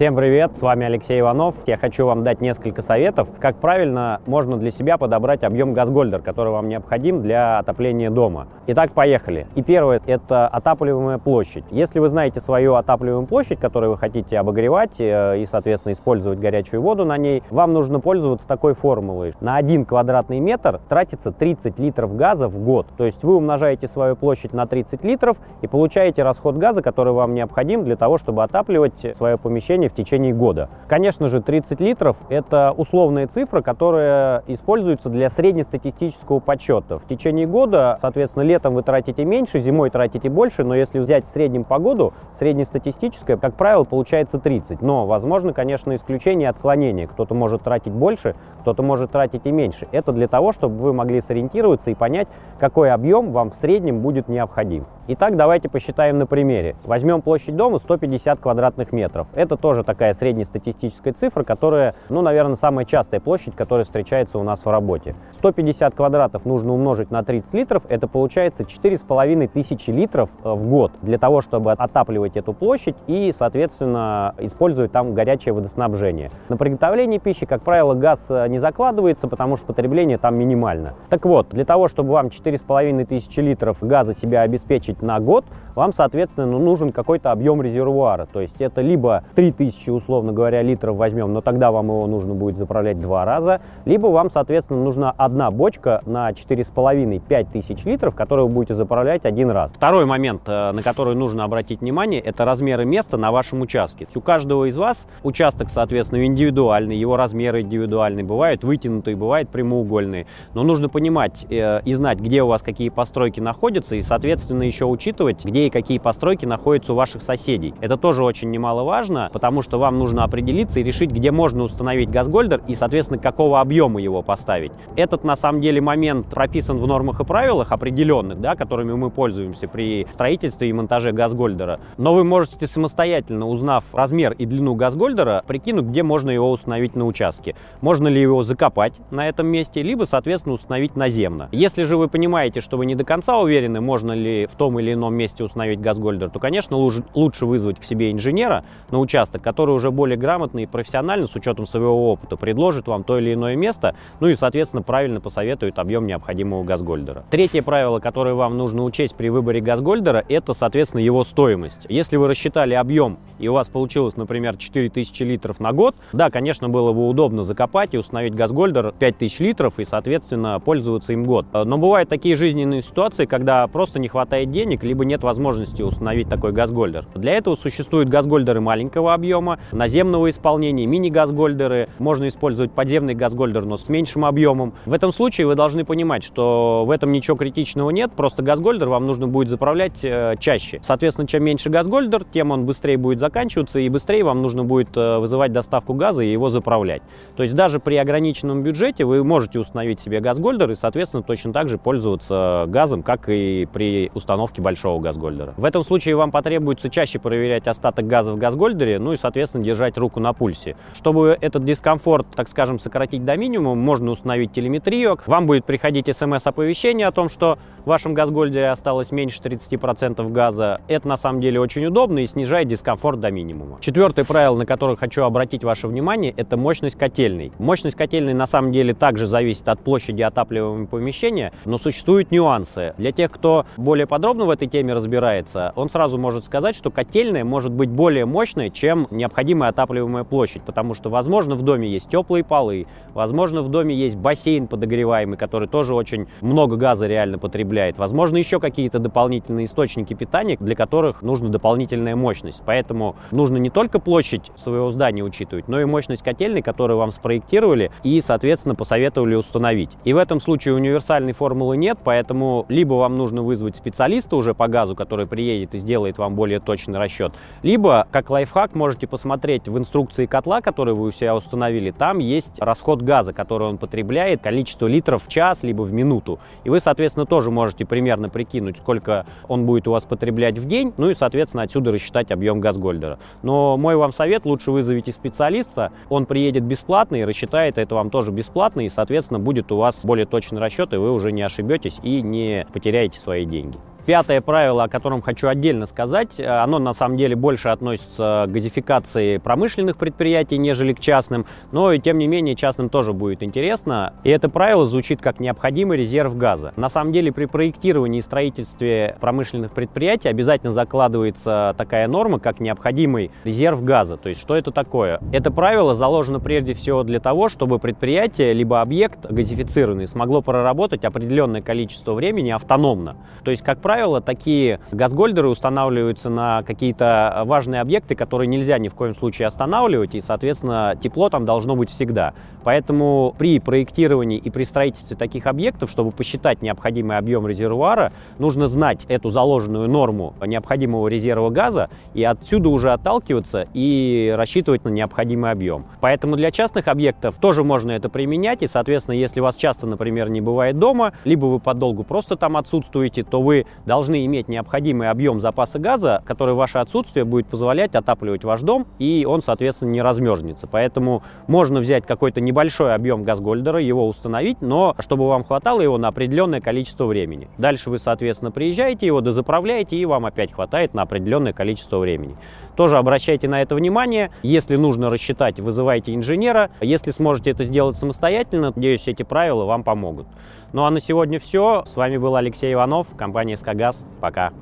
Всем привет, с вами Алексей Иванов. Я хочу вам дать несколько советов, как правильно можно для себя подобрать объем газгольдер, который вам необходим для отопления дома. Итак, поехали. И первое – это отапливаемая площадь. Если вы знаете свою отапливаемую площадь, которую вы хотите обогревать э, и, соответственно, использовать горячую воду на ней, вам нужно пользоваться такой формулой. На 1 квадратный метр тратится 30 литров газа в год. То есть вы умножаете свою площадь на 30 литров и получаете расход газа, который вам необходим для того, чтобы отапливать свое помещение в течение года. Конечно же, 30 литров – это условная цифра, которая используется для среднестатистического подсчета. В течение года, соответственно, летом вы тратите меньше, зимой тратите больше, но если взять в среднем погоду, среднестатистическое, как правило, получается 30. Но, возможно, конечно, исключение отклонения. Кто-то может тратить больше, кто-то может тратить и меньше. Это для того, чтобы вы могли сориентироваться и понять, какой объем вам в среднем будет необходим. Итак, давайте посчитаем на примере. Возьмем площадь дома 150 квадратных метров. Это тоже такая среднестатистическая цифра, которая, ну, наверное, самая частая площадь, которая встречается у нас в работе. 150 квадратов нужно умножить на 30 литров, это получается 4,5 тысячи литров э, в год для того, чтобы отапливать эту площадь и, соответственно, использовать там горячее водоснабжение. На приготовление пищи, как правило, газ э, не закладывается, потому что потребление там минимально. Так вот, для того, чтобы вам 4,5 тысячи литров газа себя обеспечить на год, вам, соответственно, ну, нужен какой-то объем резервуара. То есть это либо 3000, условно говоря, литров возьмем, но тогда вам его нужно будет заправлять два раза, либо вам, соответственно, нужна одна бочка на 4,5-5 тысяч литров, которую вы будете заправлять один раз. Второй момент, э, на который нужно обратить внимание, это размеры места на вашем участке. У каждого из вас участок, соответственно, индивидуальный, его размеры индивидуальные, бывают вытянутые, бывают прямоугольные. Но нужно понимать э, и знать, где у вас какие постройки находятся, и, соответственно, еще учитывать, где какие постройки находятся у ваших соседей. Это тоже очень немаловажно, потому что вам нужно определиться и решить, где можно установить газгольдер и, соответственно, какого объема его поставить. Этот, на самом деле, момент прописан в нормах и правилах определенных, да, которыми мы пользуемся при строительстве и монтаже газгольдера. Но вы можете самостоятельно, узнав размер и длину газгольдера, прикинуть, где можно его установить на участке. Можно ли его закопать на этом месте, либо, соответственно, установить наземно. Если же вы понимаете, что вы не до конца уверены, можно ли в том или ином месте установить газгольдер, то, конечно, лучше вызвать к себе инженера на участок, который уже более грамотно и профессионально, с учетом своего опыта, предложит вам то или иное место, ну и, соответственно, правильно посоветует объем необходимого газгольдера. Третье правило, которое вам нужно учесть при выборе газгольдера, это, соответственно, его стоимость. Если вы рассчитали объем и у вас получилось, например, 4000 литров на год, да, конечно, было бы удобно закопать и установить газгольдер 5000 литров и, соответственно, пользоваться им год. Но бывают такие жизненные ситуации, когда просто не хватает денег, либо нет возможности установить такой газгольдер. Для этого существуют газгольдеры маленького объема, наземного исполнения, мини-газгольдеры. Можно использовать подземный газгольдер, но с меньшим объемом. В этом случае вы должны понимать, что в этом ничего критичного нет, просто газгольдер вам нужно будет заправлять э, чаще. Соответственно, чем меньше газгольдер, тем он быстрее будет заканчиваться, и быстрее вам нужно будет э, вызывать доставку газа и его заправлять. То есть даже при ограниченном бюджете вы можете установить себе газгольдер и, соответственно, точно так же пользоваться газом, как и при установке большого газгольдера. В этом случае вам потребуется чаще проверять остаток газа в газгольдере, ну и, соответственно, держать руку на пульсе. Чтобы этот дискомфорт, так скажем, сократить до минимума, можно установить телеметрию. Вам будет приходить смс-оповещение о том, что в вашем газгольдере осталось меньше 30% газа. Это на самом деле очень удобно и снижает дискомфорт до минимума. Четвертое правило, на которое хочу обратить ваше внимание, это мощность котельной. Мощность котельной на самом деле также зависит от площади отапливаемого помещения, но существуют нюансы. Для тех, кто более подробно в этой теме разбирается, он сразу может сказать, что котельная может быть более мощной, чем необходимая отапливаемая площадь, потому что, возможно, в доме есть теплые полы, возможно, в доме есть бассейн подогреваемый, который тоже очень много газа реально потребляет, возможно, еще какие-то дополнительные источники питания, для которых нужна дополнительная мощность. Поэтому нужно не только площадь своего здания учитывать, но и мощность котельной, которую вам спроектировали и, соответственно, посоветовали установить. И в этом случае универсальной формулы нет, поэтому либо вам нужно вызвать специалиста уже по газу, который приедет и сделает вам более точный расчет, либо, как лайфхак, можете посмотреть в инструкции котла, который вы у себя установили, там есть расход газа, который он потребляет, количество литров в час, либо в минуту. И вы, соответственно, тоже можете примерно прикинуть, сколько он будет у вас потреблять в день, ну и, соответственно, отсюда рассчитать объем газгольдера. Но мой вам совет, лучше вызовите специалиста, он приедет бесплатно и рассчитает это вам тоже бесплатно, и, соответственно, будет у вас более точный расчет, и вы уже не ошибетесь и не потеряете свои деньги. Пятое правило, о котором хочу отдельно сказать, оно на самом деле больше относится к газификации промышленных предприятий, нежели к частным, но и тем не менее частным тоже будет интересно. И это правило звучит как необходимый резерв газа. На самом деле при проектировании и строительстве промышленных предприятий обязательно закладывается такая норма, как необходимый резерв газа. То есть что это такое? Это правило заложено прежде всего для того, чтобы предприятие либо объект газифицированный смогло проработать определенное количество времени автономно. То есть, как правило, такие газгольдеры устанавливаются на какие-то важные объекты, которые нельзя ни в коем случае останавливать, и, соответственно, тепло там должно быть всегда. Поэтому при проектировании и при строительстве таких объектов, чтобы посчитать необходимый объем резервуара, нужно знать эту заложенную норму необходимого резерва газа и отсюда уже отталкиваться и рассчитывать на необходимый объем. Поэтому для частных объектов тоже можно это применять, и, соответственно, если вас часто, например, не бывает дома, либо вы подолгу просто там отсутствуете, то вы должны иметь необходимый объем запаса газа, который ваше отсутствие будет позволять отапливать ваш дом, и он, соответственно, не размерзнется. Поэтому можно взять какой-то небольшой объем газгольдера, его установить, но чтобы вам хватало его на определенное количество времени. Дальше вы, соответственно, приезжаете, его дозаправляете, и вам опять хватает на определенное количество времени. Тоже обращайте на это внимание. Если нужно рассчитать, вызывайте инженера. Если сможете это сделать самостоятельно, надеюсь, эти правила вам помогут. Ну а на сегодня все. С вами был Алексей Иванов, компания «Скагаз». Пока.